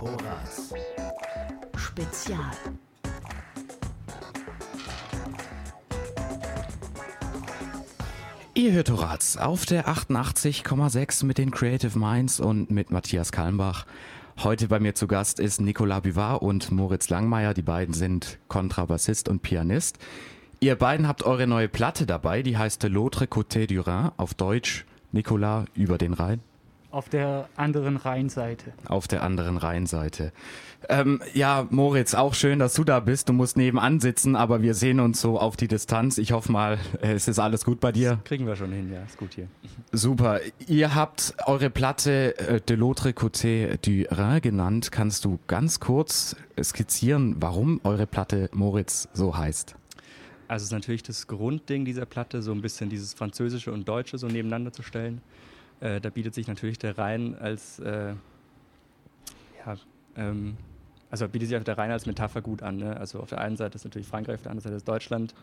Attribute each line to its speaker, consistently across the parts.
Speaker 1: Horaz. Spezial.
Speaker 2: Ihr hört Horaz auf der 88,6 mit den Creative Minds und mit Matthias Kalmbach. Heute bei mir zu Gast ist Nicolas Buvard und Moritz Langmeier. Die beiden sind Kontrabassist und Pianist. Ihr beiden habt eure neue Platte dabei, die heißt L'autre côté du Rhin, auf Deutsch Nicolas über den Rhein.
Speaker 3: Auf der anderen Rheinseite.
Speaker 2: Auf der anderen Rheinseite. Ähm, ja, Moritz, auch schön, dass du da bist. Du musst nebenan sitzen, aber wir sehen uns so auf die Distanz. Ich hoffe mal, es ist alles gut bei dir.
Speaker 4: Das kriegen wir schon hin, ja, ist gut hier.
Speaker 2: Super. Ihr habt eure Platte äh, De l'autre côté du Rhin genannt. Kannst du ganz kurz skizzieren, warum eure Platte Moritz so heißt?
Speaker 4: Also es ist natürlich das Grundding dieser Platte, so ein bisschen dieses Französische und Deutsche so nebeneinander zu stellen. Äh, da bietet sich natürlich der Rhein als, äh, ja, ähm, also bietet sich der Rhein als Metapher gut an. Ne? Also auf der einen Seite ist natürlich Frankreich, auf der anderen Seite ist Deutschland.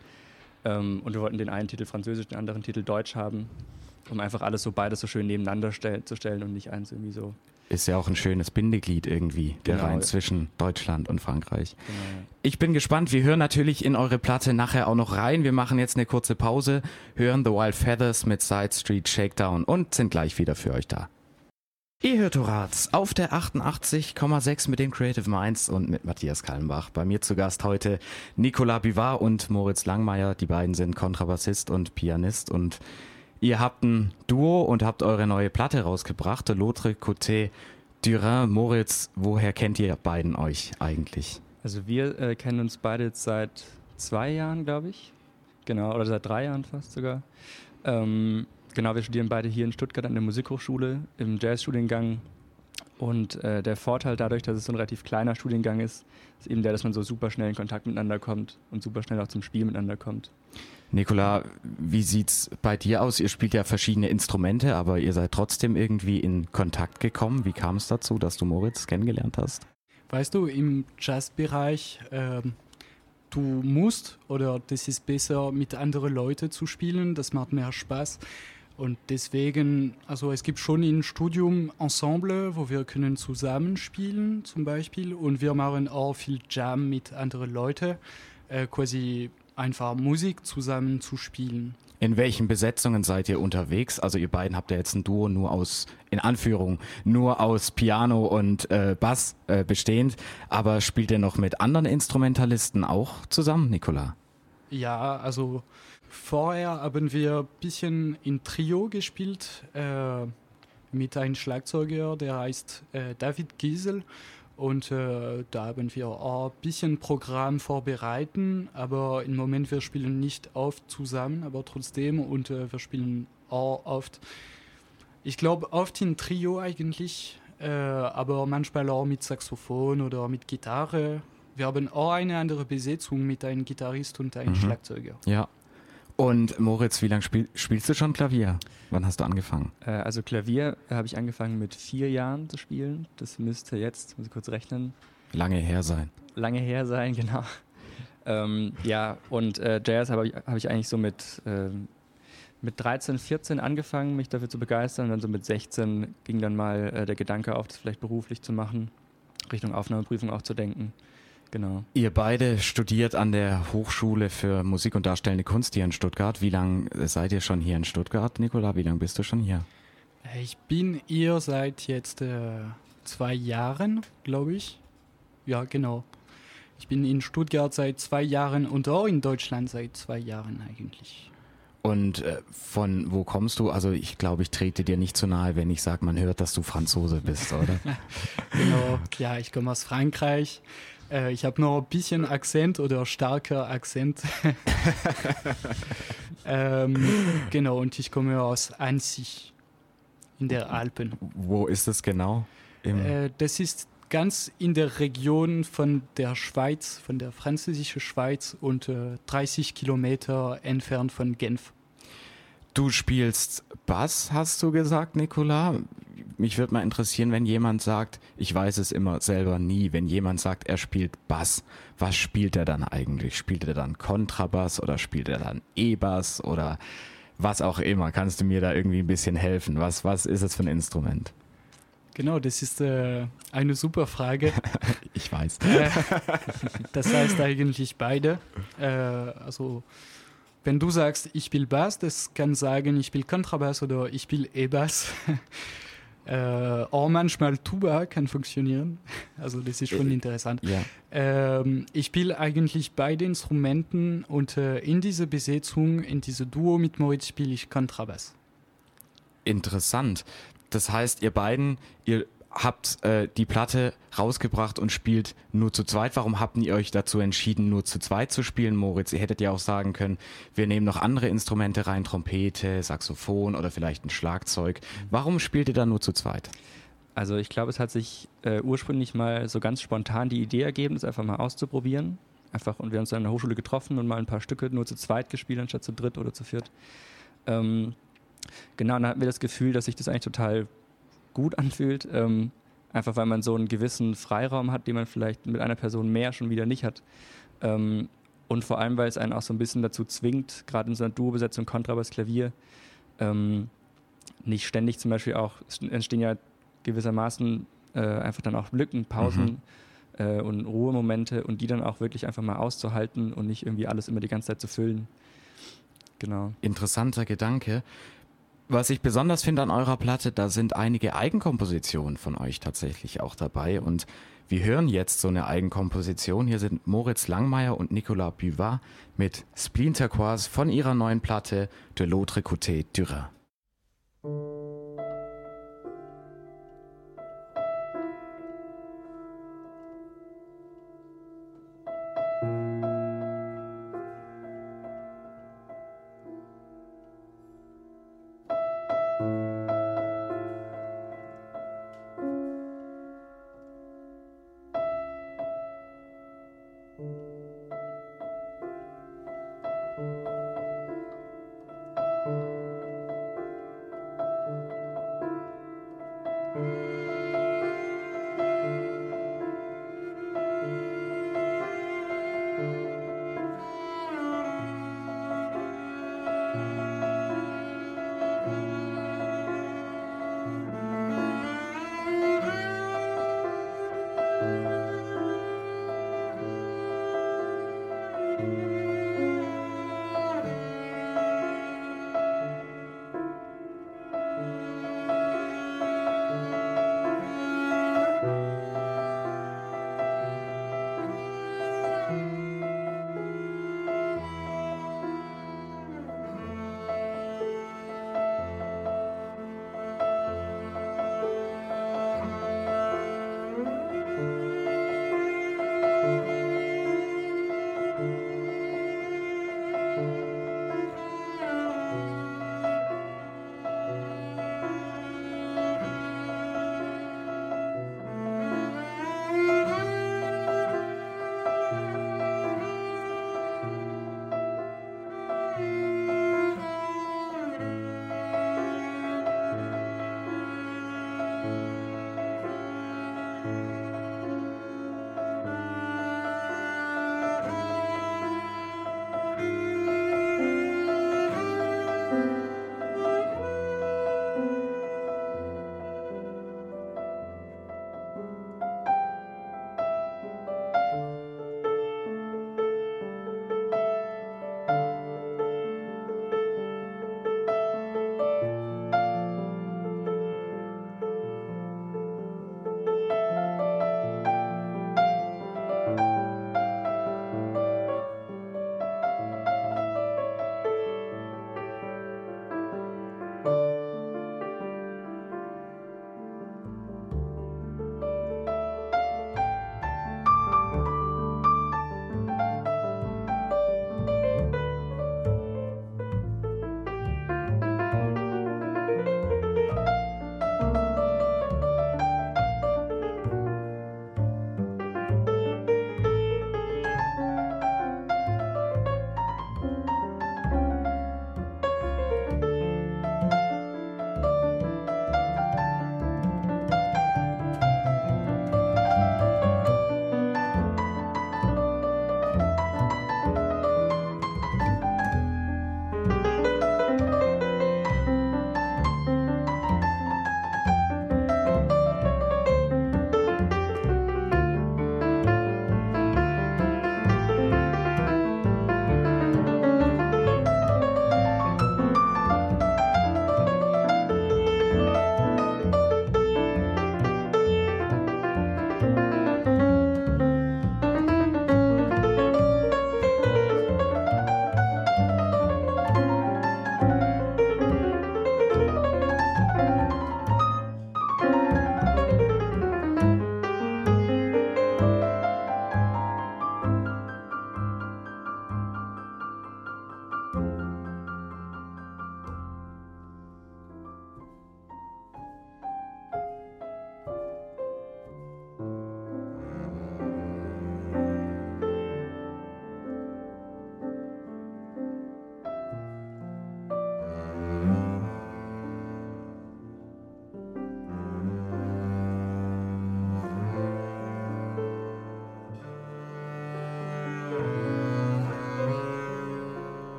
Speaker 4: Ähm, und wir wollten den einen Titel Französisch, den anderen Titel Deutsch haben, um einfach alles so beides so schön nebeneinander stell zu stellen und nicht eins irgendwie so
Speaker 2: ist ja auch ein schönes Bindeglied irgendwie, der genau. Rhein zwischen Deutschland und Frankreich. Genau. Ich bin gespannt. Wir hören natürlich in eure Platte nachher auch noch rein. Wir machen jetzt eine kurze Pause, hören The Wild Feathers mit Side Street Shakedown und sind gleich wieder für euch da. Ihr hört Horaz auf der 88,6 mit den Creative Minds und mit Matthias Kallenbach. Bei mir zu Gast heute Nicolas Bivard und Moritz Langmeier. Die beiden sind Kontrabassist und Pianist und Ihr habt ein Duo und habt eure neue Platte rausgebracht, L'autre côté Durin. Moritz, woher kennt ihr beiden euch eigentlich?
Speaker 4: Also wir äh, kennen uns beide jetzt seit zwei Jahren, glaube ich. Genau, oder seit drei Jahren fast sogar. Ähm, genau, wir studieren beide hier in Stuttgart an der Musikhochschule im Jazzstudiengang. Und äh, der Vorteil dadurch, dass es so ein relativ kleiner Studiengang ist, ist eben der, dass man so super schnell in Kontakt miteinander kommt und super schnell auch zum Spiel miteinander kommt.
Speaker 2: Nikola, wie sieht's bei dir aus? Ihr spielt ja verschiedene Instrumente, aber ihr seid trotzdem irgendwie in Kontakt gekommen. Wie kam es dazu, dass du Moritz kennengelernt hast?
Speaker 3: Weißt du, im Jazzbereich, äh, du musst oder das ist besser, mit anderen Leuten zu spielen. Das macht mehr Spaß. Und deswegen, also es gibt schon im Studium Ensemble, wo wir können zusammenspielen zum Beispiel. Und wir machen auch viel Jam mit anderen Leuten. Äh, quasi einfach Musik zusammen zu spielen.
Speaker 2: In welchen Besetzungen seid ihr unterwegs? Also ihr beiden habt ja jetzt ein Duo nur aus, in Anführung, nur aus Piano und äh, Bass äh, bestehend. Aber spielt ihr noch mit anderen Instrumentalisten auch zusammen, Nicola?
Speaker 3: Ja, also vorher haben wir ein bisschen in Trio gespielt äh, mit einem Schlagzeuger, der heißt äh, David Giesel. Und äh, da haben wir auch ein bisschen Programm vorbereiten, aber im Moment wir spielen nicht oft zusammen, aber trotzdem und äh, wir spielen auch oft, ich glaube oft in Trio eigentlich, äh, aber manchmal auch mit Saxophon oder mit Gitarre. Wir haben auch eine andere Besetzung mit einem Gitarrist und einem mhm. Schlagzeuger.
Speaker 2: Ja, und Moritz, wie lange spiel, spielst du schon Klavier? Wann hast du angefangen?
Speaker 4: Äh, also Klavier habe ich angefangen mit vier Jahren zu spielen. Das müsste jetzt, muss ich kurz rechnen.
Speaker 2: Lange her sein.
Speaker 4: Lange her sein, genau. Ähm, ja, und äh, Jazz habe ich, hab ich eigentlich so mit, äh, mit 13, 14 angefangen, mich dafür zu begeistern. Und dann so mit 16 ging dann mal äh, der Gedanke auf, das vielleicht beruflich zu machen, Richtung Aufnahmeprüfung auch zu denken. Genau.
Speaker 2: Ihr beide studiert an der Hochschule für Musik und Darstellende Kunst hier in Stuttgart. Wie lange seid ihr schon hier in Stuttgart, Nicola? Wie lange bist du schon hier?
Speaker 3: Ich bin hier seit jetzt äh, zwei Jahren, glaube ich. Ja, genau. Ich bin in Stuttgart seit zwei Jahren und auch in Deutschland seit zwei Jahren eigentlich.
Speaker 2: Und äh, von wo kommst du? Also ich glaube, ich trete dir nicht zu nahe, wenn ich sage, man hört, dass du Franzose bist, oder?
Speaker 3: genau, ja, ich komme aus Frankreich. Äh, ich habe noch ein bisschen Akzent oder starker Akzent. ähm, genau, und ich komme aus Annecy in der Alpen.
Speaker 2: Wo ist das genau?
Speaker 3: Äh, das ist ganz in der Region von der Schweiz, von der französischen Schweiz und äh, 30 Kilometer entfernt von Genf.
Speaker 2: Du spielst Bass, hast du gesagt, Nicola. Mich würde mal interessieren, wenn jemand sagt, ich weiß es immer selber nie, wenn jemand sagt, er spielt Bass, was spielt er dann eigentlich? Spielt er dann Kontrabass oder spielt er dann E-Bass oder was auch immer? Kannst du mir da irgendwie ein bisschen helfen? Was, was ist es für ein Instrument?
Speaker 3: Genau, das ist äh, eine super Frage.
Speaker 2: ich weiß.
Speaker 3: Äh, das heißt eigentlich beide. Äh, also wenn du sagst, ich spiele Bass, das kann sagen, ich spiele Kontrabass oder ich spiele E-Bass. Äh, auch manchmal Tuba kann funktionieren. Also das ist schon äh, interessant.
Speaker 2: Ja.
Speaker 3: Ähm, ich spiele eigentlich beide Instrumenten und äh, in dieser Besetzung, in diesem Duo mit Moritz spiele ich Kontrabass.
Speaker 2: Interessant. Das heißt, ihr beiden, ihr habt äh, die Platte rausgebracht und spielt nur zu zweit. Warum habt ihr euch dazu entschieden, nur zu zweit zu spielen, Moritz? Ihr hättet ja auch sagen können, wir nehmen noch andere Instrumente rein, Trompete, Saxophon oder vielleicht ein Schlagzeug. Warum spielt ihr da nur zu zweit?
Speaker 4: Also ich glaube, es hat sich äh, ursprünglich mal so ganz spontan die Idee ergeben, es einfach mal auszuprobieren. Einfach, und wir haben uns dann an der Hochschule getroffen und mal ein paar Stücke nur zu zweit gespielt, anstatt zu dritt oder zu viert. Ähm, genau, dann hatten wir das Gefühl, dass sich das eigentlich total gut anfühlt. Ähm, einfach weil man so einen gewissen Freiraum hat, den man vielleicht mit einer Person mehr schon wieder nicht hat. Ähm, und vor allem, weil es einen auch so ein bisschen dazu zwingt, gerade in so einer Duo-Besetzung Kontrabass, Klavier, ähm, nicht ständig zum Beispiel auch, es entstehen ja gewissermaßen äh, einfach dann auch Lücken, Pausen mhm. äh, und Ruhemomente und die dann auch wirklich einfach mal auszuhalten und nicht irgendwie alles immer die ganze Zeit zu füllen. Genau.
Speaker 2: Interessanter Gedanke. Was ich besonders finde an eurer Platte, da sind einige Eigenkompositionen von euch tatsächlich auch dabei. Und wir hören jetzt so eine Eigenkomposition. Hier sind Moritz Langmeier und Nicolas Buvard mit Splinterquoise von ihrer neuen Platte De l'autre côté du Rhin.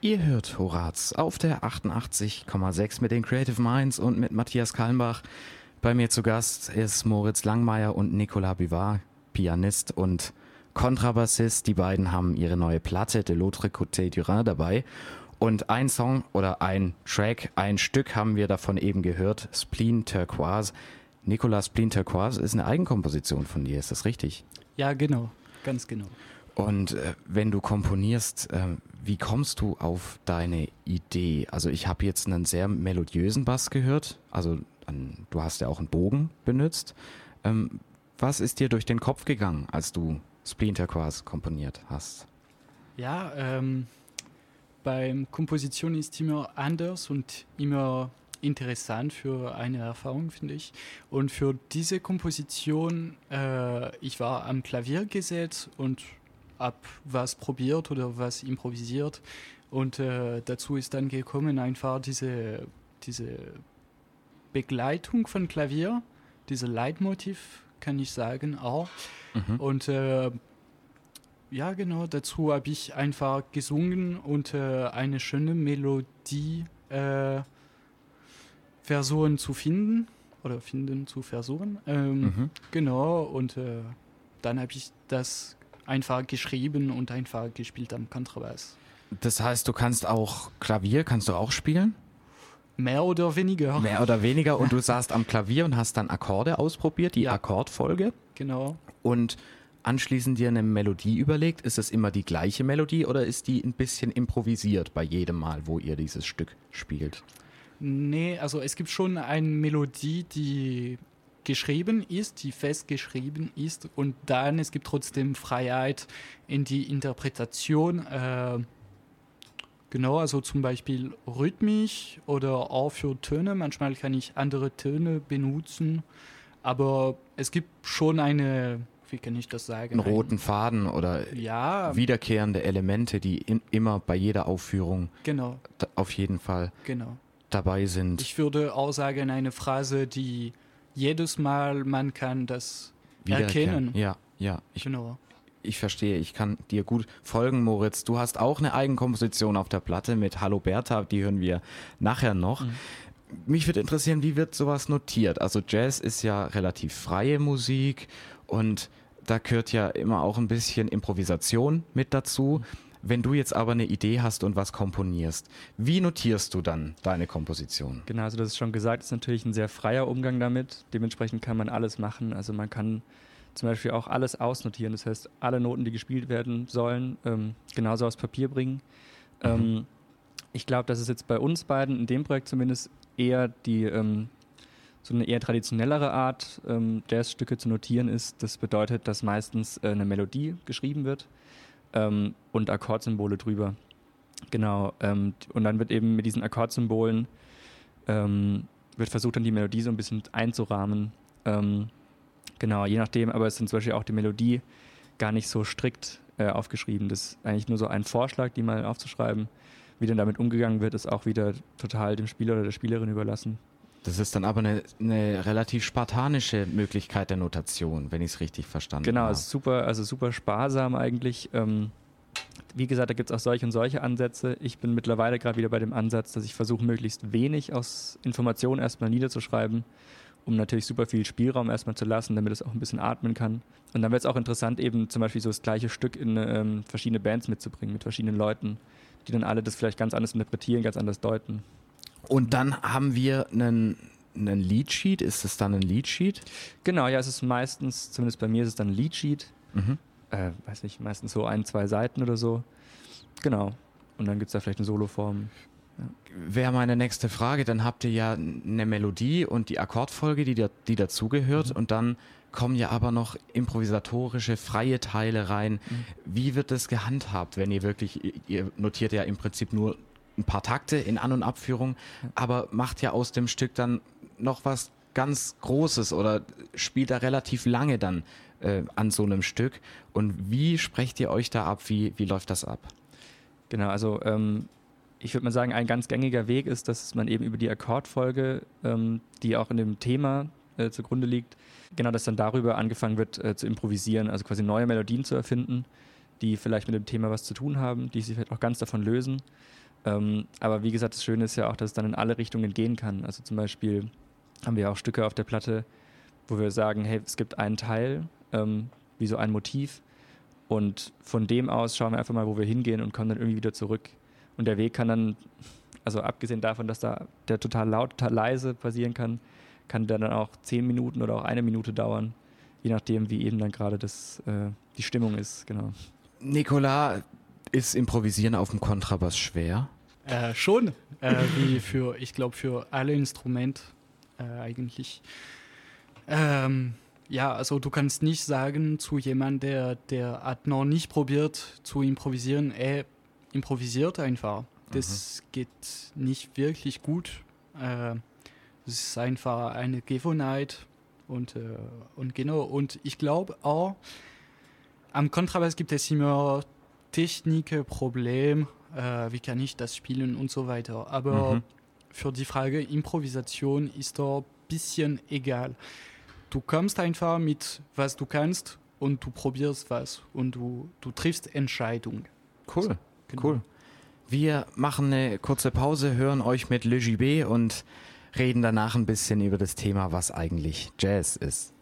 Speaker 2: Ihr hört Horaz auf der 88,6 mit den Creative Minds und mit Matthias Kalmbach. Bei mir zu Gast ist Moritz Langmeier und Nicolas Bivard, Pianist und Kontrabassist. Die beiden haben ihre neue Platte De l'autre côté du Rhin dabei. Und ein Song oder ein Track, ein Stück haben wir davon eben gehört, Spleen Turquoise. Nicolas Spleen Turquoise ist eine Eigenkomposition von dir, ist das richtig?
Speaker 3: Ja, genau, ganz genau.
Speaker 2: Und äh, wenn du komponierst, äh, wie kommst du auf deine Idee? Also ich habe jetzt einen sehr melodiösen Bass gehört. Also an, du hast ja auch einen Bogen benutzt. Ähm, was ist dir durch den Kopf gegangen, als du Splinter Quas komponiert hast?
Speaker 3: Ja, ähm, beim Komposition ist immer anders und immer interessant für eine Erfahrung, finde ich. Und für diese Komposition, äh, ich war am Klavier gesetzt und ab was probiert oder was improvisiert. Und äh, dazu ist dann gekommen einfach diese, diese Begleitung von Klavier, diese Leitmotiv, kann ich sagen, auch. Mhm. Und äh, ja, genau, dazu habe ich einfach gesungen und äh, eine schöne Melodie äh, versuchen zu finden oder finden zu versuchen. Ähm, mhm. Genau, und äh, dann habe ich das einfach geschrieben und einfach gespielt am Kontrabass.
Speaker 2: Das heißt, du kannst auch Klavier, kannst du auch spielen?
Speaker 3: Mehr oder weniger.
Speaker 2: Mehr oder weniger und du saßt am Klavier und hast dann Akkorde ausprobiert, die ja. Akkordfolge.
Speaker 3: Genau.
Speaker 2: Und anschließend dir eine Melodie überlegt. Ist es immer die gleiche Melodie oder ist die ein bisschen improvisiert bei jedem Mal, wo ihr dieses Stück spielt?
Speaker 3: Nee, also es gibt schon eine Melodie, die geschrieben ist, die festgeschrieben ist und dann es gibt trotzdem Freiheit in die Interpretation. Äh, genau, also zum Beispiel rhythmisch oder auch für Töne. Manchmal kann ich andere Töne benutzen, aber es gibt schon eine wie kann ich das sagen?
Speaker 2: Einen roten Faden oder
Speaker 3: ja,
Speaker 2: wiederkehrende Elemente, die in, immer bei jeder Aufführung
Speaker 3: genau.
Speaker 2: auf jeden Fall
Speaker 3: genau.
Speaker 2: dabei sind.
Speaker 3: Ich würde auch sagen, eine Phrase, die jedes Mal man kann das erkennen.
Speaker 2: Ja, ja.
Speaker 3: Ich, genau.
Speaker 2: Ich verstehe, ich kann dir gut folgen, Moritz. Du hast auch eine Eigenkomposition auf der Platte mit Hallo Bertha, die hören wir nachher noch. Mhm. Mich würde interessieren, wie wird sowas notiert? Also Jazz ist ja relativ freie Musik und da gehört ja immer auch ein bisschen Improvisation mit dazu. Mhm. Wenn du jetzt aber eine Idee hast und was komponierst, wie notierst du dann deine Komposition?
Speaker 4: Genau, also das ist schon gesagt, ist natürlich ein sehr freier Umgang damit. Dementsprechend kann man alles machen. Also man kann zum Beispiel auch alles ausnotieren. Das heißt, alle Noten, die gespielt werden sollen, ähm, genauso aufs Papier bringen. Mhm. Ähm, ich glaube, dass es jetzt bei uns beiden, in dem Projekt zumindest, eher die ähm, so eine eher traditionellere Art, ähm, Jazzstücke zu notieren ist. Das bedeutet, dass meistens äh, eine Melodie geschrieben wird ähm, und Akkordsymbole drüber. Genau. Ähm, und dann wird eben mit diesen Akkordsymbolen ähm, wird versucht, dann die Melodie so ein bisschen einzurahmen. Ähm, genau, je nachdem, aber es sind zum Beispiel auch die Melodie gar nicht so strikt äh, aufgeschrieben. Das ist eigentlich nur so ein Vorschlag, die mal aufzuschreiben. Wie dann damit umgegangen wird, ist auch wieder total dem Spieler oder der Spielerin überlassen.
Speaker 2: Das ist dann aber eine, eine relativ spartanische Möglichkeit der Notation, wenn ich es richtig verstanden
Speaker 4: genau,
Speaker 2: habe.
Speaker 4: Genau, super, also super sparsam eigentlich. Ähm, wie gesagt, da gibt es auch solche und solche Ansätze. Ich bin mittlerweile gerade wieder bei dem Ansatz, dass ich versuche, möglichst wenig aus Informationen erstmal niederzuschreiben, um natürlich super viel Spielraum erstmal zu lassen, damit es auch ein bisschen atmen kann. Und dann wird es auch interessant, eben zum Beispiel so das gleiche Stück in ähm, verschiedene Bands mitzubringen, mit verschiedenen Leuten, die dann alle das vielleicht ganz anders interpretieren, ganz anders deuten.
Speaker 2: Und dann haben wir einen, einen Leadsheet. Ist es dann ein Leadsheet?
Speaker 4: Genau, ja, es ist meistens, zumindest bei mir ist es dann ein Leadsheet. Mhm. Äh, weiß nicht, meistens so ein, zwei Seiten oder so. Genau. Und dann gibt es da vielleicht eine Soloform.
Speaker 2: Ja. Wäre meine nächste Frage, dann habt ihr ja eine Melodie und die Akkordfolge, die, da, die dazugehört, mhm. und dann kommen ja aber noch improvisatorische, freie Teile rein. Mhm. Wie wird das gehandhabt, wenn ihr wirklich, ihr notiert ja im Prinzip nur ein paar Takte in An- und Abführung, aber macht ja aus dem Stück dann noch was ganz Großes oder spielt da relativ lange dann äh, an so einem Stück. Und wie sprecht ihr euch da ab? Wie, wie läuft das ab?
Speaker 4: Genau, also ähm, ich würde mal sagen, ein ganz gängiger Weg ist, dass man eben über die Akkordfolge, ähm, die auch in dem Thema äh, zugrunde liegt, genau, dass dann darüber angefangen wird äh, zu improvisieren, also quasi neue Melodien zu erfinden die vielleicht mit dem Thema was zu tun haben, die sich vielleicht auch ganz davon lösen. Ähm, aber wie gesagt, das Schöne ist ja auch, dass es dann in alle Richtungen gehen kann. Also zum Beispiel haben wir auch Stücke auf der Platte, wo wir sagen, hey, es gibt einen Teil, ähm, wie so ein Motiv. Und von dem aus schauen wir einfach mal, wo wir hingehen und kommen dann irgendwie wieder zurück. Und der Weg kann dann, also abgesehen davon, dass da der total laut, total leise passieren kann, kann der dann auch zehn Minuten oder auch eine Minute dauern, je nachdem, wie eben dann gerade das, äh, die Stimmung ist, genau.
Speaker 2: Nicola, ist Improvisieren auf dem Kontrabass schwer?
Speaker 3: Äh, schon, äh, wie für, ich glaube, für alle Instrumente äh, eigentlich. Ähm, ja, also du kannst nicht sagen zu jemandem, der, der hat noch nicht probiert zu improvisieren, er improvisiert einfach. Das mhm. geht nicht wirklich gut. Äh, es ist einfach eine Gewohnheit und, äh, und genau. Und ich glaube auch, am Kontrabass gibt es immer Technik, Problem, äh, wie kann ich das spielen und so weiter. Aber mhm. für die Frage Improvisation ist da ein bisschen egal. Du kommst einfach mit, was du kannst und du probierst was und du, du triffst Entscheidungen.
Speaker 2: Cool, genau. cool. Wir machen eine kurze Pause, hören euch mit Le Gibet und reden danach ein bisschen über das Thema, was eigentlich Jazz ist.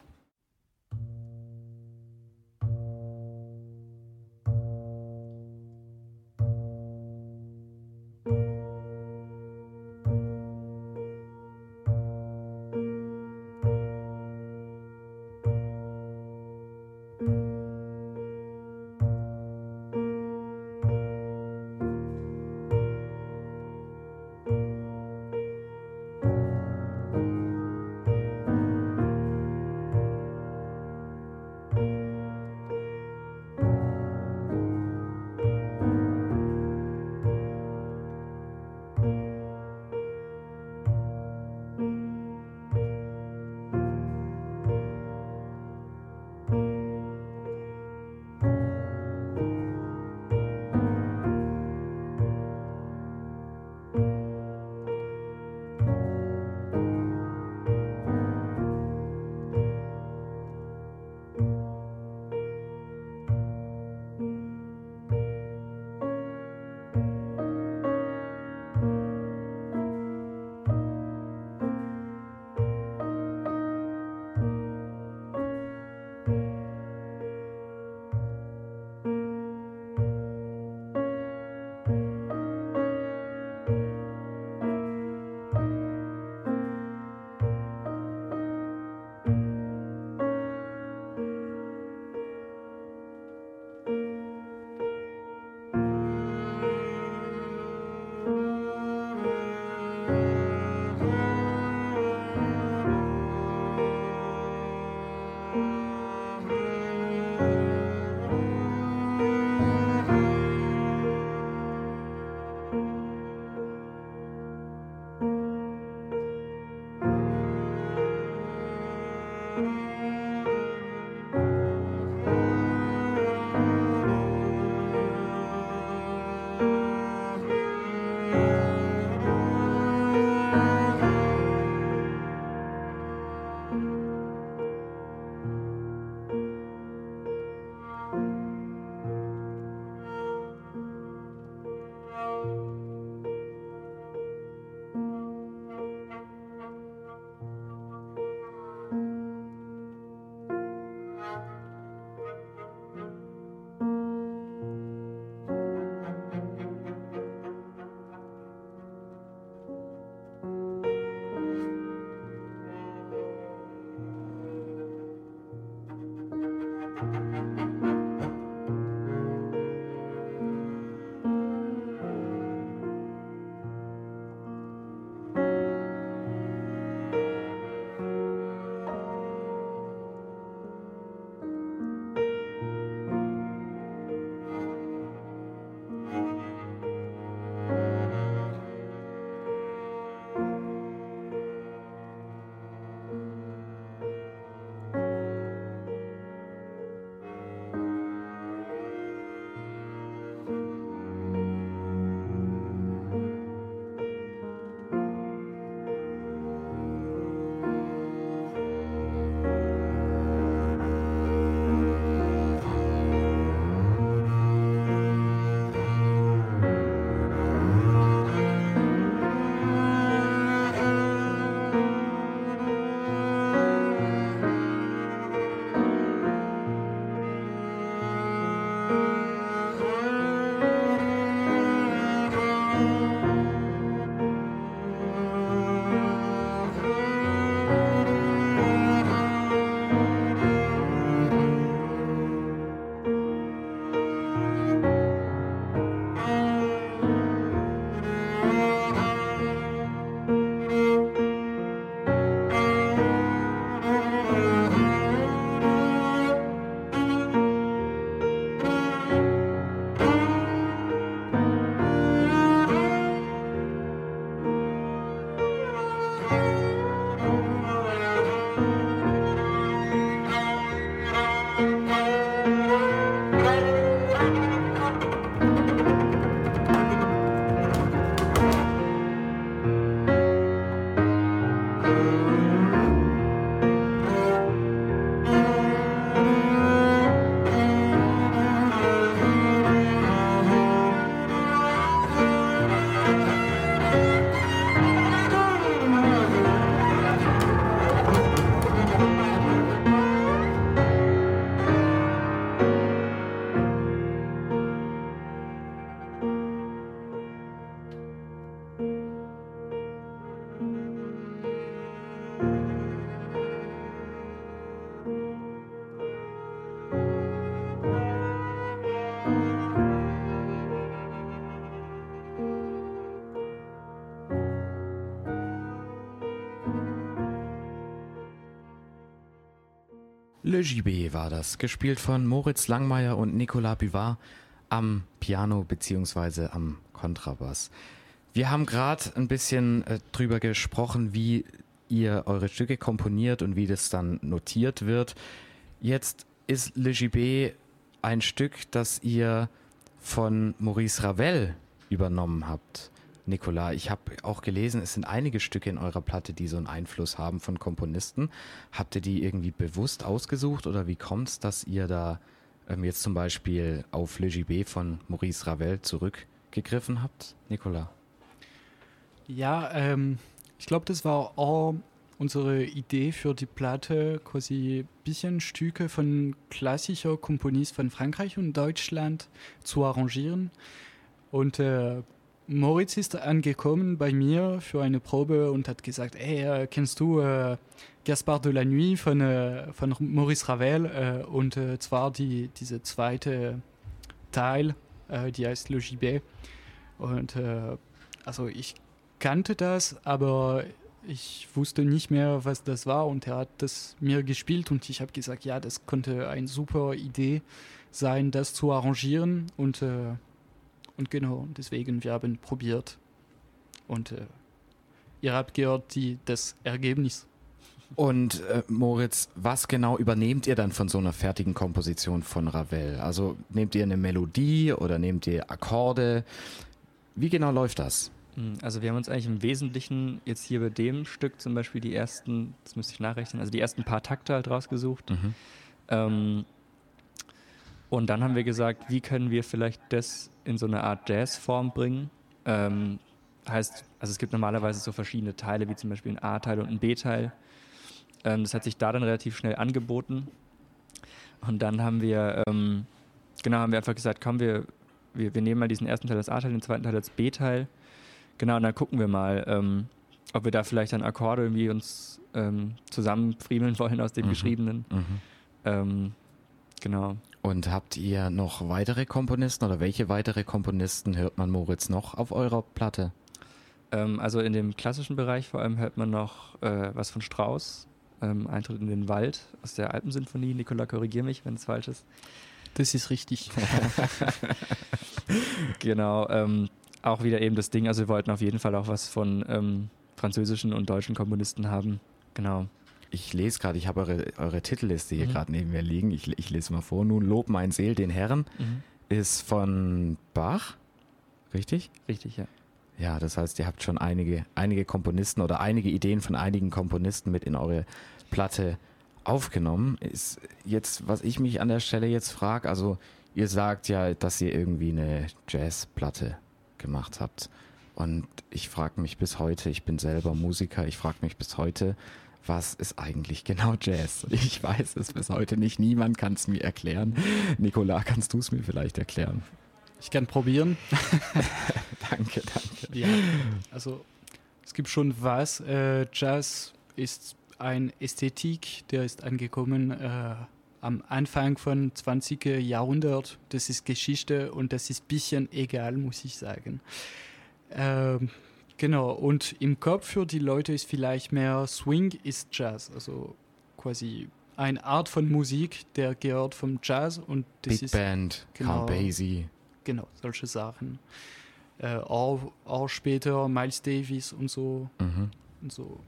Speaker 2: Le Gibet war das, gespielt von Moritz Langmeier und Nicolas Buvard am Piano bzw. am Kontrabass. Wir haben gerade ein bisschen äh, drüber gesprochen, wie ihr eure Stücke komponiert und wie das dann notiert wird. Jetzt ist Le Gibet ein Stück, das ihr von Maurice Ravel übernommen habt. Nicola, ich habe auch gelesen, es sind einige Stücke in eurer Platte, die so einen Einfluss haben von Komponisten. Habt ihr die irgendwie bewusst ausgesucht oder wie kommt es, dass ihr da ähm, jetzt zum Beispiel auf Le Gibet von Maurice Ravel zurückgegriffen habt? Nicola?
Speaker 3: Ja, ähm, ich glaube, das war auch unsere Idee für die Platte, quasi ein bisschen Stücke von klassischer Komponisten von Frankreich und Deutschland zu arrangieren. Und äh, Moritz ist angekommen bei mir für eine Probe und hat gesagt, hey, äh, kennst du äh, Gaspard de la Nuit von, äh, von Maurice Ravel? Äh, und äh, zwar die, diese zweite Teil, äh, die heißt Le Gibet. Und also ich kannte das, aber ich wusste nicht mehr, was das war und er hat das mir gespielt und ich habe gesagt, ja, das könnte eine super Idee sein, das zu arrangieren und und genau, deswegen, wir haben probiert. Und äh, ihr habt gehört die, das Ergebnis.
Speaker 2: Und äh, Moritz, was genau übernehmt ihr dann von so einer fertigen Komposition von Ravel? Also nehmt ihr eine Melodie oder nehmt ihr Akkorde? Wie genau läuft das?
Speaker 4: Hm, also wir haben uns eigentlich im Wesentlichen jetzt hier bei dem Stück zum Beispiel die ersten, das müsste ich nachrechnen, also die ersten paar Takte halt rausgesucht. Mhm. Ähm, und dann haben wir gesagt, wie können wir vielleicht das in so eine Art Jazzform bringen? Ähm, heißt, also es gibt normalerweise so verschiedene Teile, wie zum Beispiel ein A-Teil und ein B-Teil. Ähm, das hat sich da dann relativ schnell angeboten. Und dann haben wir, ähm, genau, haben wir einfach gesagt, komm, wir, wir, wir nehmen mal diesen ersten Teil als A-Teil, den zweiten Teil als B-Teil. Genau, und dann gucken wir mal, ähm, ob wir da vielleicht dann Akkorde irgendwie uns ähm, zusammenfriemeln wollen aus dem mhm. Geschriebenen. Mhm. Ähm, genau.
Speaker 2: Und habt ihr noch weitere Komponisten oder welche weitere Komponisten hört man Moritz noch auf eurer Platte?
Speaker 4: Ähm, also in dem klassischen Bereich vor allem hört man noch äh, was von Strauss, ähm, Eintritt in den Wald aus der Alpensinfonie. Nikola, korrigier mich, wenn es falsch ist.
Speaker 3: Das ist richtig.
Speaker 4: genau, ähm, auch wieder eben das Ding. Also wir wollten auf jeden Fall auch was von ähm, französischen und deutschen Komponisten haben. Genau.
Speaker 2: Ich lese gerade, ich habe eure, eure Titelliste hier mhm. gerade neben mir liegen. Ich, ich, lese mal vor. Nun Lob mein Seel den Herren mhm. ist von Bach. Richtig?
Speaker 4: Richtig, ja.
Speaker 2: Ja, das heißt, ihr habt schon einige, einige Komponisten oder einige Ideen von einigen Komponisten mit in eure Platte aufgenommen. Ist jetzt, was ich mich an der Stelle jetzt frage, also ihr sagt ja, dass ihr irgendwie eine Jazzplatte gemacht habt. Und ich frage mich bis heute, ich bin selber Musiker, ich frage mich bis heute, was ist eigentlich genau Jazz? Ich weiß es bis heute nicht. Niemand kann es mir erklären. Nicola, kannst du es mir vielleicht erklären?
Speaker 3: Ich kann probieren.
Speaker 2: danke, danke.
Speaker 3: Ja, also es gibt schon was. Äh, Jazz ist ein Ästhetik, der ist angekommen äh, am Anfang von 20. Jahrhundert. Das ist Geschichte und das ist ein bisschen egal, muss ich sagen. Ähm, Genau, und im Kopf für die Leute ist vielleicht mehr Swing ist Jazz, also quasi eine Art von Musik, der gehört vom Jazz und
Speaker 2: das Big ist Band, genau, Count Basie.
Speaker 3: Genau, solche Sachen. Äh, auch, auch später Miles Davis und so. Mhm. Und so.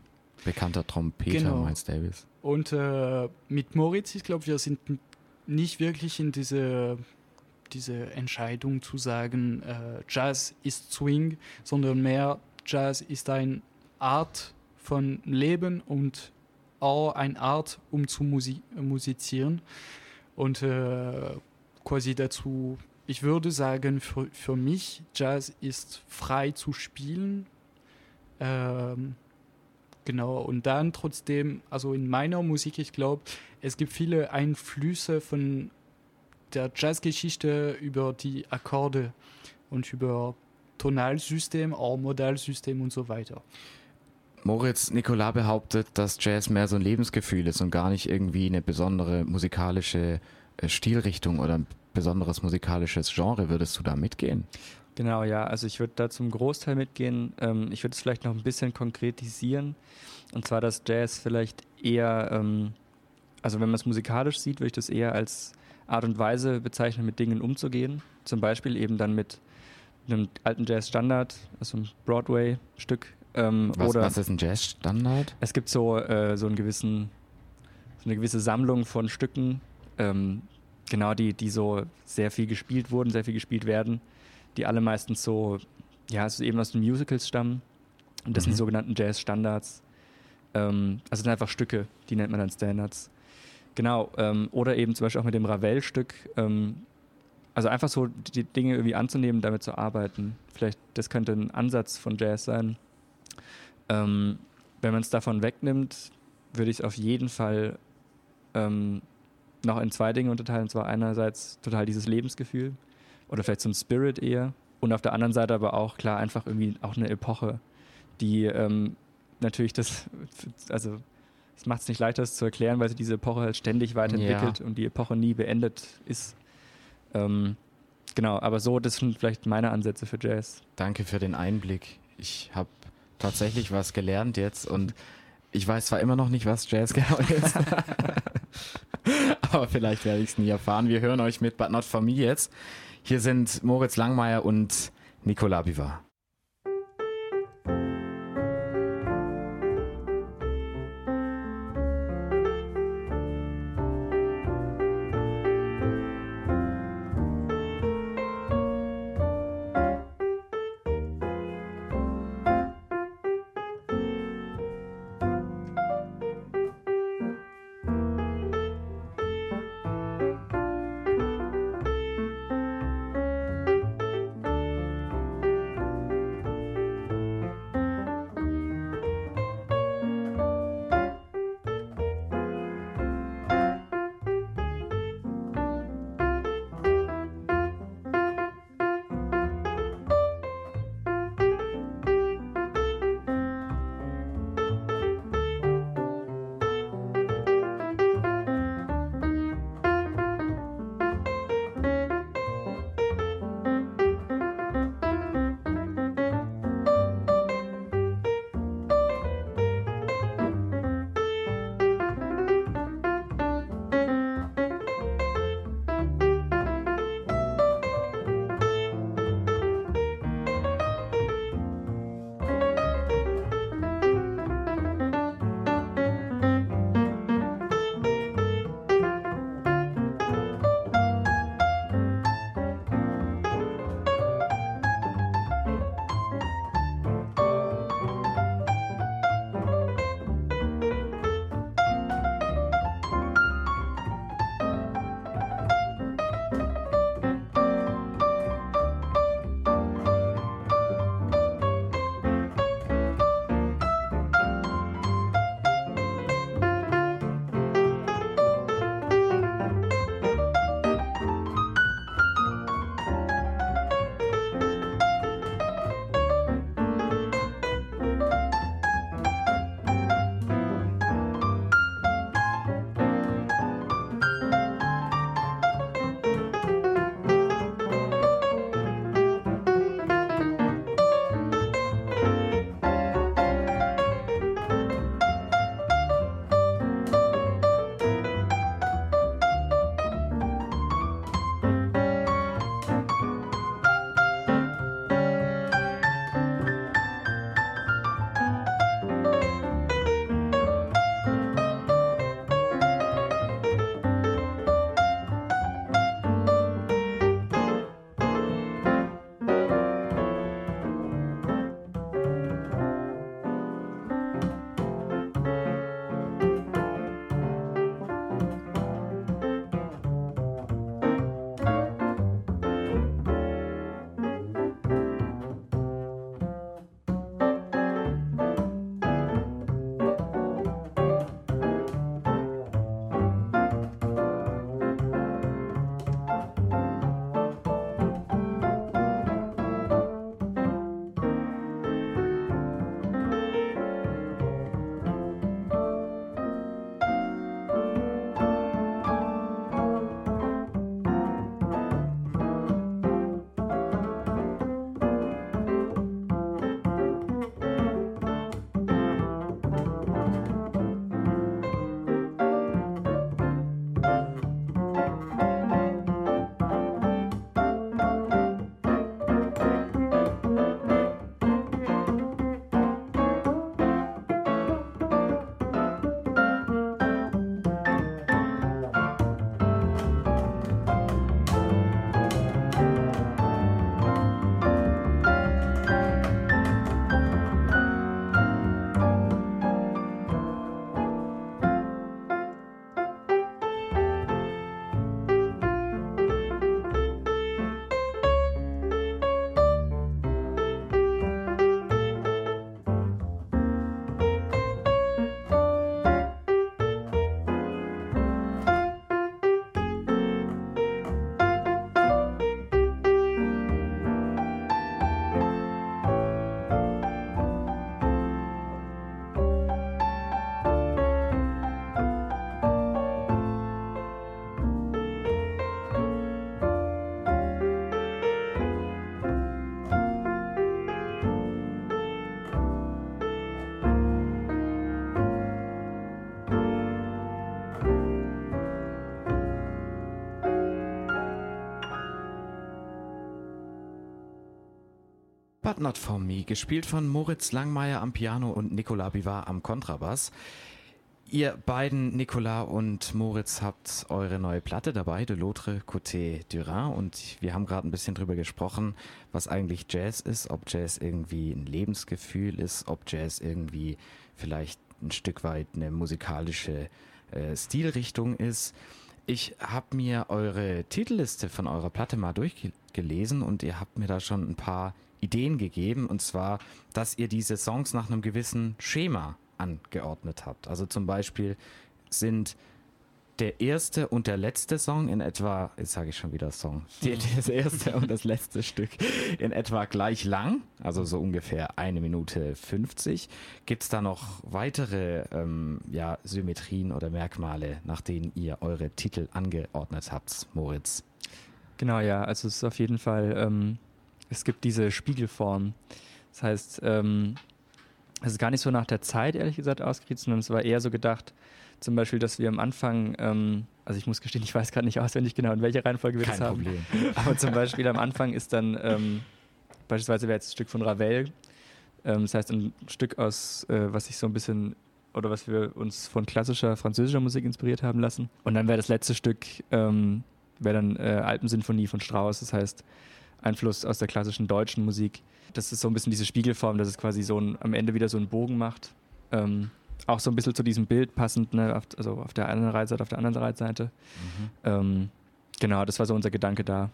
Speaker 2: Bekannter Trompeter genau. Miles Davis.
Speaker 3: Und äh, mit Moritz, ich glaube, wir sind nicht wirklich in diese diese Entscheidung zu sagen, äh, Jazz ist Swing, sondern mehr Jazz ist eine Art von Leben und auch eine Art, um zu musi musizieren. Und äh, quasi dazu, ich würde sagen, für, für mich, Jazz ist frei zu spielen. Ähm, genau, und dann trotzdem, also in meiner Musik, ich glaube, es gibt viele Einflüsse von der Jazzgeschichte über die Akkorde und über Tonalsystem, auch Modalsystem und so weiter.
Speaker 2: Moritz Nicolas behauptet, dass Jazz mehr so ein Lebensgefühl ist und gar nicht irgendwie eine besondere musikalische äh, Stilrichtung oder ein besonderes musikalisches Genre. Würdest du da mitgehen?
Speaker 4: Genau, ja. Also ich würde da zum Großteil mitgehen. Ähm, ich würde es vielleicht noch ein bisschen konkretisieren. Und zwar, dass Jazz vielleicht eher ähm, also wenn man es musikalisch sieht, würde ich das eher als Art und Weise bezeichnen, mit Dingen umzugehen. Zum Beispiel eben dann mit einem alten Jazz-Standard, also ein Broadway-Stück.
Speaker 2: Ähm, was, oder was ist ein Jazz-Standard?
Speaker 4: Es gibt so, äh, so, einen gewissen, so eine gewisse Sammlung von Stücken, ähm, genau, die, die so sehr viel gespielt wurden, sehr viel gespielt werden, die alle meistens so, ja, also eben aus den Musicals stammen. Und das mhm. sind die sogenannten Jazz-Standards. Ähm, also sind einfach Stücke, die nennt man dann Standards. Genau, ähm, oder eben zum Beispiel auch mit dem Ravel-Stück. Ähm, also einfach so die Dinge irgendwie anzunehmen, damit zu arbeiten. Vielleicht, das könnte ein Ansatz von Jazz sein. Ähm, wenn man es davon wegnimmt, würde ich es auf jeden Fall ähm, noch in zwei Dinge unterteilen. Und zwar einerseits total dieses Lebensgefühl oder vielleicht zum Spirit eher. Und auf der anderen Seite aber auch, klar, einfach irgendwie auch eine Epoche, die ähm, natürlich das, also es macht es nicht leichter, das zu erklären, weil sich diese Epoche halt ständig weiterentwickelt ja. und die Epoche nie beendet ist. Ähm, genau, aber so, das sind vielleicht meine Ansätze für Jazz.
Speaker 2: Danke für den Einblick. Ich habe tatsächlich was gelernt jetzt und ich weiß zwar immer noch nicht, was Jazz genau ist, aber vielleicht werde ich es nie erfahren. Wir hören euch mit But Not For Me jetzt. Hier sind Moritz Langmeier und Nicolas Bivar. But Not For Me, gespielt von Moritz Langmeier am Piano und Nicolas Bivar am Kontrabass. Ihr beiden, Nicolas und Moritz, habt eure neue Platte dabei, De l'autre côté du Rhin. Und wir haben gerade ein bisschen drüber gesprochen, was eigentlich Jazz ist, ob Jazz irgendwie ein Lebensgefühl ist, ob Jazz irgendwie vielleicht ein Stück weit eine musikalische äh, Stilrichtung ist. Ich habe mir eure Titelliste von eurer Platte mal durchgelesen und ihr habt mir da schon ein paar Ideen gegeben. Und zwar, dass ihr diese Songs nach einem gewissen Schema angeordnet habt. Also zum Beispiel sind der erste und der letzte Song in etwa, jetzt sage ich schon wieder Song, das erste und das letzte Stück in etwa gleich lang, also so ungefähr eine Minute 50. Gibt es da noch weitere ähm, ja, Symmetrien oder Merkmale, nach denen ihr eure Titel angeordnet habt, Moritz?
Speaker 4: Genau, ja, also es ist auf jeden Fall, ähm, es gibt diese Spiegelform. Das heißt, ähm, es ist gar nicht so nach der Zeit, ehrlich gesagt, ausgerichtet, sondern es war eher so gedacht, zum Beispiel, dass wir am Anfang, ähm, also ich muss gestehen, ich weiß gerade nicht auswendig genau, in welcher Reihenfolge wir
Speaker 2: Kein
Speaker 4: das
Speaker 2: Problem.
Speaker 4: haben. Aber zum Beispiel am Anfang ist dann, ähm, beispielsweise wäre jetzt ein Stück von Ravel, ähm, das heißt ein Stück aus, äh, was sich so ein bisschen, oder was wir uns von klassischer französischer Musik inspiriert haben lassen. Und dann wäre das letzte Stück, ähm, wäre dann äh, Alpensinfonie von Strauss, das heißt Einfluss aus der klassischen deutschen Musik. Das ist so ein bisschen diese Spiegelform, dass es quasi so ein, am Ende wieder so einen Bogen macht. Ähm, auch so ein bisschen zu diesem Bild passend, ne? auf, also auf der einen Reitseite, auf der anderen Reitseite.
Speaker 2: Mhm.
Speaker 4: Ähm, genau, das war so unser Gedanke da.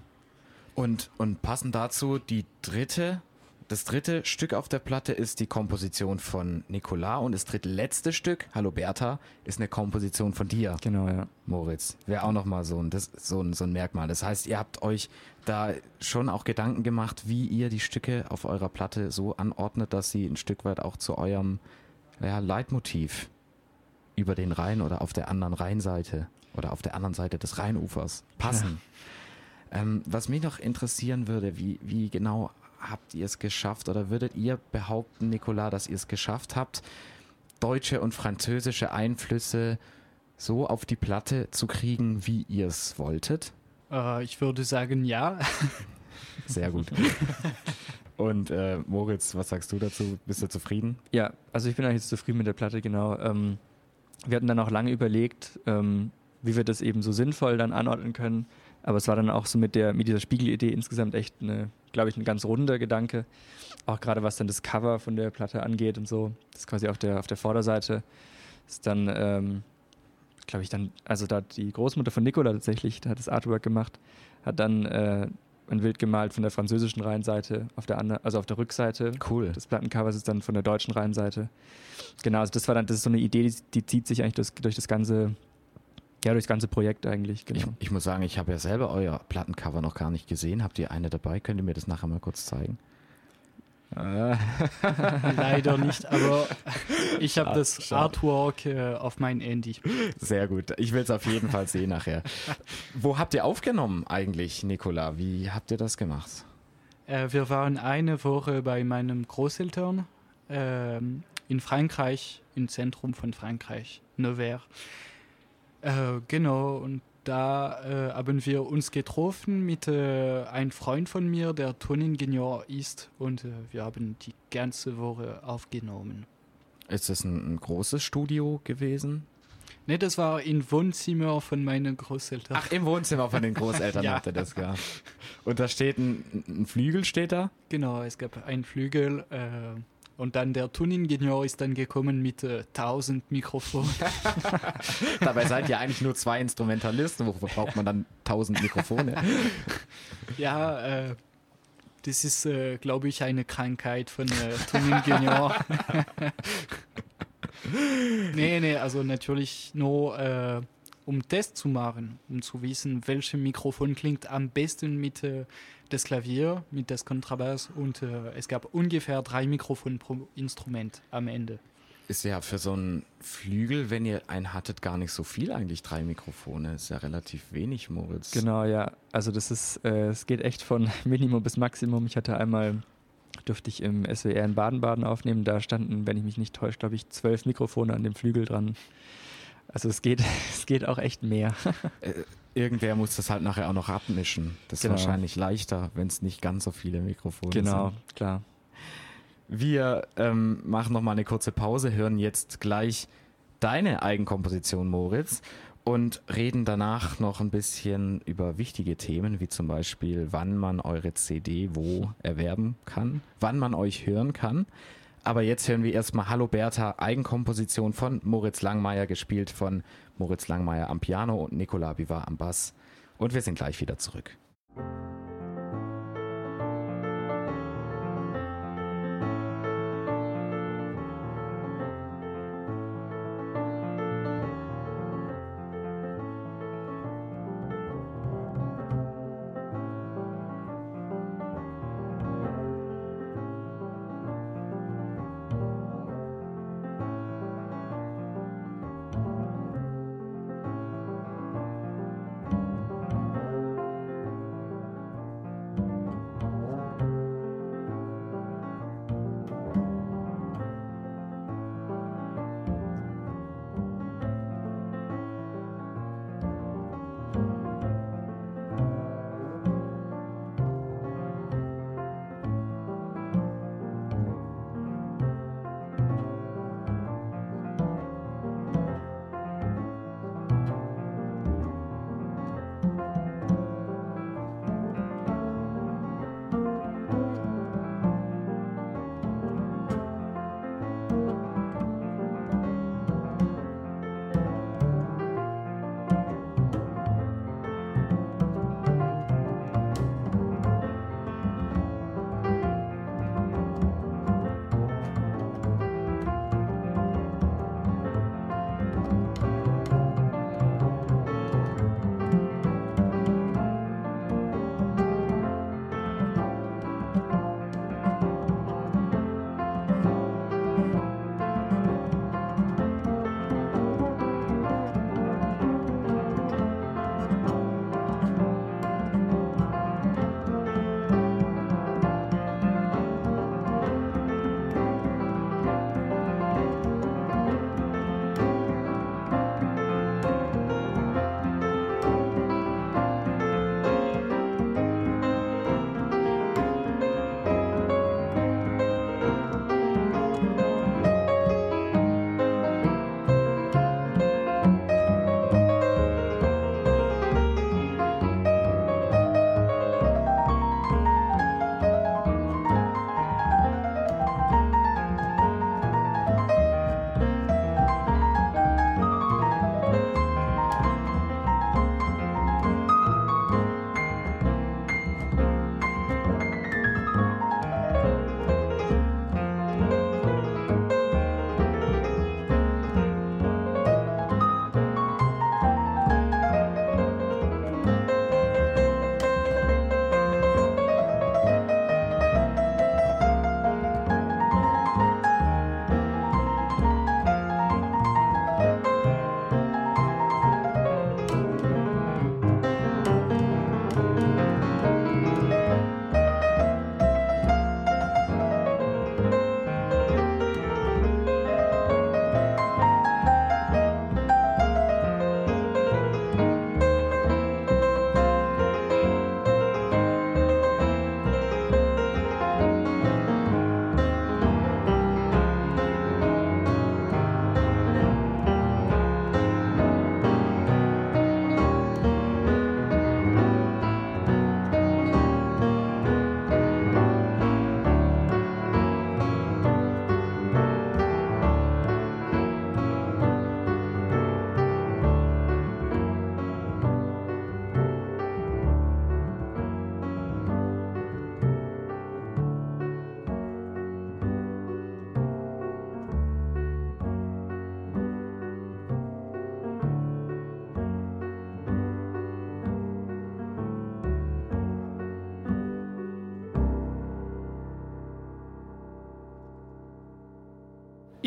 Speaker 2: Und, und passend dazu die dritte, das dritte Stück auf der Platte ist die Komposition von Nicolas und das drittletzte Stück, Hallo Bertha, ist eine Komposition von dir,
Speaker 4: Genau, ja.
Speaker 2: Moritz. Wäre auch nochmal so ein, das, so, ein, so ein Merkmal. Das heißt, ihr habt euch da schon auch Gedanken gemacht, wie ihr die Stücke auf eurer Platte so anordnet, dass sie ein Stück weit auch zu eurem ja, Leitmotiv über den Rhein oder auf der anderen Rheinseite oder auf der anderen Seite des Rheinufers passen. Ähm, was mich noch interessieren würde, wie, wie genau habt ihr es geschafft oder würdet ihr behaupten, Nicolas, dass ihr es geschafft habt, deutsche und französische Einflüsse so auf die Platte zu kriegen, wie ihr es wolltet?
Speaker 3: Äh, ich würde sagen, ja.
Speaker 2: Sehr gut. Und äh, Moritz, was sagst du dazu? Bist du zufrieden?
Speaker 4: Ja, also ich bin eigentlich zufrieden mit der Platte, genau. Ähm, wir hatten dann auch lange überlegt, ähm, wie wir das eben so sinnvoll dann anordnen können. Aber es war dann auch so mit der mit dieser Spiegelidee insgesamt echt eine, glaube ich, ein ganz runder Gedanke. Auch gerade was dann das Cover von der Platte angeht und so. Das ist quasi auf der auf der Vorderseite ist dann, ähm, glaube ich, dann, also da hat die Großmutter von Nicola tatsächlich, da hat das Artwork gemacht, hat dann äh, ein Bild gemalt von der französischen Rheinseite auf der anderen, also auf der Rückseite
Speaker 2: Cool.
Speaker 4: des Plattencovers ist dann von der deutschen Rheinseite. Genau, also das war dann, das ist so eine Idee, die, die zieht sich eigentlich durch, durch das ganze, ja, durch das ganze Projekt eigentlich,
Speaker 2: Ich,
Speaker 4: genau.
Speaker 2: ich muss sagen, ich habe ja selber euer Plattencover noch gar nicht gesehen. Habt ihr eine dabei? Könnt ihr mir das nachher mal kurz zeigen?
Speaker 3: Leider nicht, aber ich habe
Speaker 2: Schade,
Speaker 3: das
Speaker 2: schade.
Speaker 3: Artwork äh, auf mein Handy.
Speaker 2: Sehr gut. Ich will es auf jeden Fall sehen nachher. Wo habt ihr aufgenommen eigentlich, Nicola? Wie habt ihr das gemacht?
Speaker 3: Äh, wir waren eine Woche bei meinen Großeltern ähm, in Frankreich, im Zentrum von Frankreich, Nevers. Äh, genau, und da äh, haben wir uns getroffen mit äh, einem Freund von mir, der Toningenieur ist, und äh, wir haben die ganze Woche aufgenommen.
Speaker 2: Ist es ein, ein großes Studio gewesen?
Speaker 3: Ne, das war im Wohnzimmer von meinen Großeltern.
Speaker 2: Ach, im Wohnzimmer von den Großeltern
Speaker 3: Ja.
Speaker 2: habt ihr das gehabt. Und da steht ein, ein Flügel, steht da?
Speaker 3: Genau, es gab einen Flügel äh, und dann der Toningenieur ist dann gekommen mit äh, 1000 Mikrofonen.
Speaker 2: Dabei seid ihr eigentlich nur zwei Instrumentalisten. Wofür braucht man dann tausend Mikrofone?
Speaker 3: ja, äh, das ist, äh, glaube ich, eine Krankheit von äh, Toningenieur. nee, nee, also natürlich nur äh, um Test zu machen, um zu wissen, welches Mikrofon klingt am besten mit äh, das Klavier, mit das Kontrabass und äh, es gab ungefähr drei Mikrofone pro Instrument am Ende.
Speaker 2: Ist ja für so einen Flügel, wenn ihr einen hattet, gar nicht so viel eigentlich. Drei Mikrofone ist ja relativ wenig, Moritz.
Speaker 4: Genau, ja. Also das ist, äh, es geht echt von Minimum bis Maximum. Ich hatte einmal, durfte ich im SWR in Baden-Baden aufnehmen. Da standen, wenn ich mich nicht täusche, glaube ich, zwölf Mikrofone an dem Flügel dran. Also es geht, es geht auch echt mehr.
Speaker 2: Äh, irgendwer muss das halt nachher auch noch abmischen. Das ist
Speaker 4: Genau.
Speaker 2: wahrscheinlich leichter, wenn es nicht ganz so viele Mikrofone
Speaker 4: genau,
Speaker 2: sind.
Speaker 4: klar.
Speaker 2: Wir ähm, machen noch mal eine kurze Pause, hören jetzt gleich deine Eigenkomposition, Moritz, und reden danach noch ein bisschen über wichtige Themen, wie zum Beispiel, wann man eure CD wo erwerben kann, wann man euch hören kann. Aber jetzt hören wir erstmal Hallo Bertha, Eigenkomposition von Moritz Langmeier, gespielt von Moritz Langmeier am Piano und Nicola Bivar am Bass. Und wir sind gleich wieder zurück.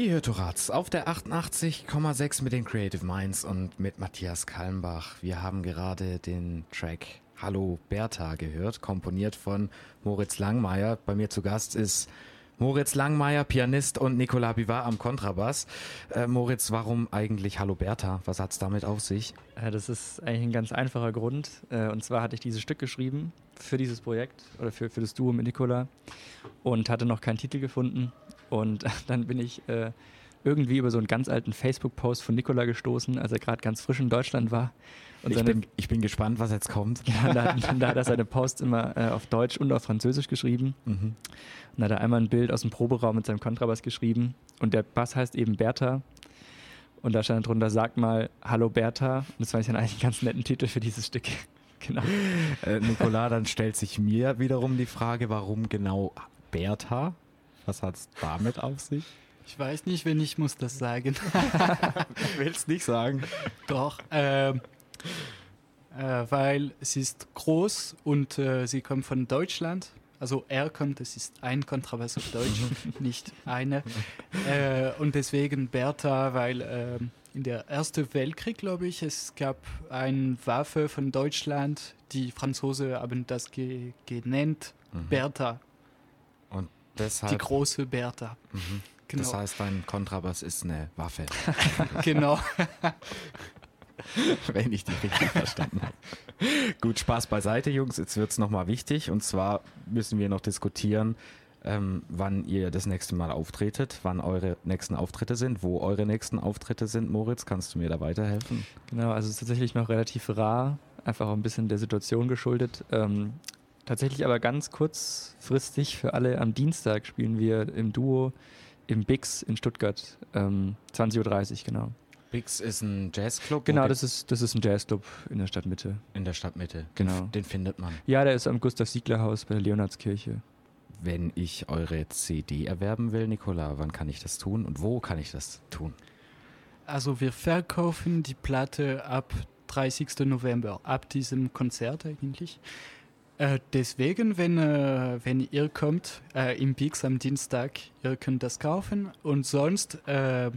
Speaker 2: Ihr hört Horaz auf der 88,6 mit den Creative Minds und mit Matthias Kalmbach. Wir haben gerade den Track Hallo Bertha gehört, komponiert von Moritz Langmeier. Bei mir zu Gast ist Moritz Langmeier, Pianist und Nicolas Bivar am Kontrabass. Äh, Moritz, warum eigentlich Hallo Bertha? Was hat es damit auf sich?
Speaker 4: Äh, das ist eigentlich ein ganz einfacher Grund. Äh, und zwar hatte ich dieses Stück geschrieben für dieses Projekt oder für, für das Duo mit Nicola. und hatte noch keinen Titel gefunden. Und dann bin ich äh, irgendwie über so einen ganz alten Facebook-Post von Nikola gestoßen, als er gerade ganz frisch in Deutschland war.
Speaker 2: Und ich, bin, ich bin gespannt, was jetzt kommt.
Speaker 4: Ja, da, da, hat er seine Posts immer äh, auf Deutsch und auf Französisch geschrieben. Mhm. Und hat er einmal ein Bild aus dem Proberaum mit seinem Kontrabass geschrieben. Und der Bass heißt eben Bertha. Und da stand drunter, sag mal, hallo Bertha. Und das fand ich dann eigentlich einen ganz netten Titel für dieses Stück.
Speaker 2: genau. Äh, Nicola, dann stellt sich mir wiederum die Frage, warum genau Bertha? Was hat es damit auf sich?
Speaker 3: Ich weiß nicht, wenn ich muss das sagen.
Speaker 2: ich will es nicht sagen.
Speaker 3: Doch, ähm, äh, weil sie ist groß und äh, sie kommt von Deutschland. Also er kommt, es ist ein Kontrabass auf Deutsch, nicht eine. Äh, und deswegen Bertha, weil ähm, in der Ersten Weltkrieg, glaube ich, es gab eine Waffe von Deutschland, die Franzosen haben das ge genannt, mhm. Bertha.
Speaker 2: Deshalb?
Speaker 3: Die große Bertha.
Speaker 2: Mhm. Genau. Das heißt, dein Kontrabass ist eine Waffe.
Speaker 3: genau.
Speaker 2: Wenn ich die richtig verstanden habe. Gut, Spaß beiseite, Jungs. Jetzt wird es nochmal wichtig. Und zwar müssen wir noch diskutieren, ähm, wann ihr das nächste Mal auftretet, wann eure nächsten Auftritte sind, wo eure nächsten Auftritte sind. Moritz, kannst du mir da weiterhelfen?
Speaker 4: Genau, also es ist tatsächlich noch relativ rar, einfach auch ein bisschen der Situation geschuldet. Ähm, tatsächlich aber ganz kurzfristig für alle am Dienstag spielen wir im Duo im Bix in Stuttgart, ähm, 20.30 Uhr, genau.
Speaker 2: Bix ist ein Jazzclub?
Speaker 4: Genau, das ist, das ist ein Jazzclub in der Stadtmitte.
Speaker 2: In der Stadtmitte,
Speaker 4: genau.
Speaker 2: Den, den findet man.
Speaker 4: Ja, der ist am Gustav-Siegler-Haus bei der Leonardskirche.
Speaker 2: Wenn ich eure CD erwerben will, Nicola, wann kann ich das tun und wo kann ich das tun?
Speaker 3: Also wir verkaufen die Platte ab 30. November, ab diesem Konzert eigentlich. Äh, deswegen, wenn, äh, wenn ihr kommt äh, im Pix am Dienstag, ihr könnt das kaufen. Und sonst, äh,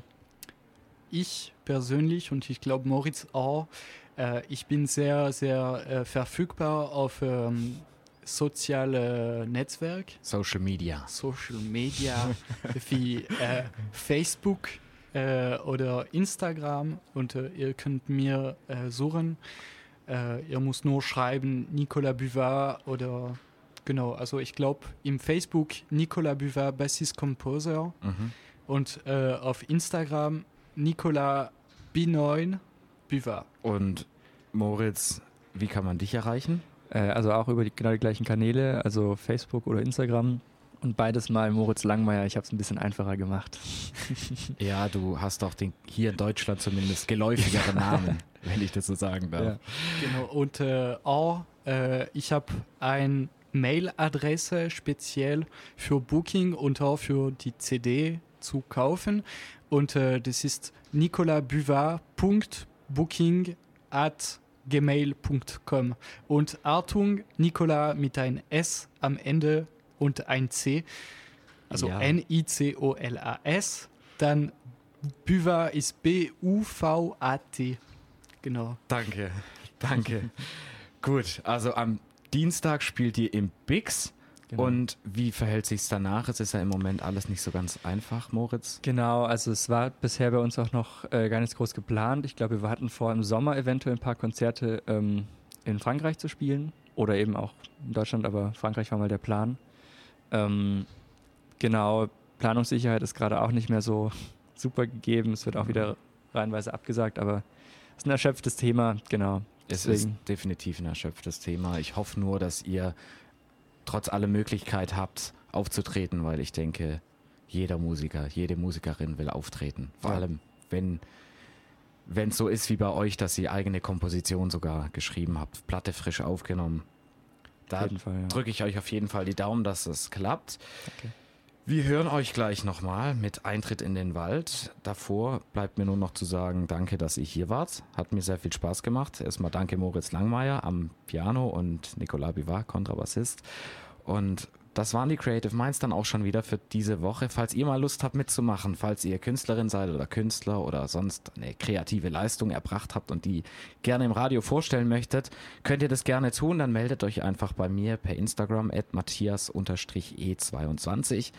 Speaker 3: ich persönlich und ich glaube Moritz auch, äh, ich bin sehr, sehr verfügbar auf ähm, soziale Netzwerk.
Speaker 2: Social Media.
Speaker 3: Social Media wie Facebook oder Instagram. Und ihr könnt mir suchen. Äh, ihr müsst nur schreiben Nicolas Buvard oder genau, also ich glaube im Facebook Nicolas Buvard Bassist Composer mhm. und äh, auf Instagram Nicolas B9 Buvard.
Speaker 2: Und Moritz, wie kann man dich erreichen?
Speaker 4: Äh, also auch über die, genau die gleichen Kanäle, also Facebook oder Instagram. Und beides mal Moritz Langmeier. Ich habe es ein bisschen einfacher gemacht.
Speaker 2: ja, du hast doch den hier in Deutschland zumindest geläufigeren Namen, wenn ich das so sagen darf. Ja.
Speaker 3: Genau. Und äh, auch, äh, ich habe eine Mailadresse speziell für Booking und auch für die CD zu kaufen. Und äh, das ist nicolabuvard.booking at gmail.com. Und Artung, Nicola mit ein S am Ende und ein C, also ja. N-I-C-O-L-A-S. Dann Buva ist B-U-V-A-T. Genau.
Speaker 2: Danke, danke. Gut, also am Dienstag spielt ihr im Bix. Genau. Und wie verhält sich es danach? Es ist ja im Moment alles nicht so ganz einfach, Moritz.
Speaker 4: Genau, also es war bisher bei uns auch noch äh, gar nicht groß geplant. Ich glaube, wir hatten vor, im Sommer eventuell ein paar Konzerte ähm, in Frankreich zu spielen oder eben auch in Deutschland, aber Frankreich war mal der Plan. Ähm, genau, Planungssicherheit ist gerade auch nicht mehr so super gegeben. Es wird auch wieder reihenweise abgesagt, aber es ist ein erschöpftes Thema, genau.
Speaker 2: Es Deswegen. ist definitiv ein erschöpftes Thema. Ich hoffe nur, dass ihr trotz aller Möglichkeit habt, aufzutreten, weil ich denke, jeder Musiker, jede Musikerin will auftreten. Vor ja. allem, wenn wenn es so ist wie bei euch, dass ihr eigene Komposition sogar geschrieben habt, Platte frisch aufgenommen. Da ja. drücke ich euch auf jeden Fall die Daumen, dass es klappt. Okay. Wir hören euch gleich nochmal mit Eintritt in den Wald. Davor bleibt mir nur noch zu sagen, danke, dass ihr hier wart. Hat mir sehr viel Spaß gemacht. Erstmal danke Moritz Langmeier am Piano und Nicolas Bivar, Kontrabassist. Und das waren die Creative Minds dann auch schon wieder für diese Woche. Falls ihr mal Lust habt mitzumachen, falls ihr Künstlerin seid oder Künstler oder sonst eine kreative Leistung erbracht habt und die gerne im Radio vorstellen möchtet, könnt ihr das gerne tun. Dann meldet euch einfach bei mir per Instagram at matthias-e22.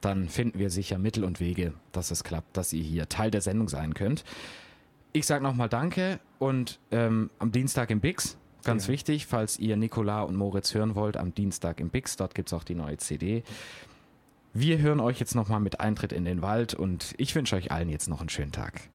Speaker 2: Dann finden wir sicher Mittel und Wege, dass es klappt, dass ihr hier Teil der Sendung sein könnt. Ich sage nochmal Danke und ähm, am Dienstag im Bix Ganz ja. wichtig, falls ihr Nicola und Moritz hören wollt, am Dienstag im Bix, dort gibt es auch die neue CD. Wir hören euch jetzt nochmal mit Eintritt in den Wald und ich wünsche euch allen jetzt noch einen schönen Tag.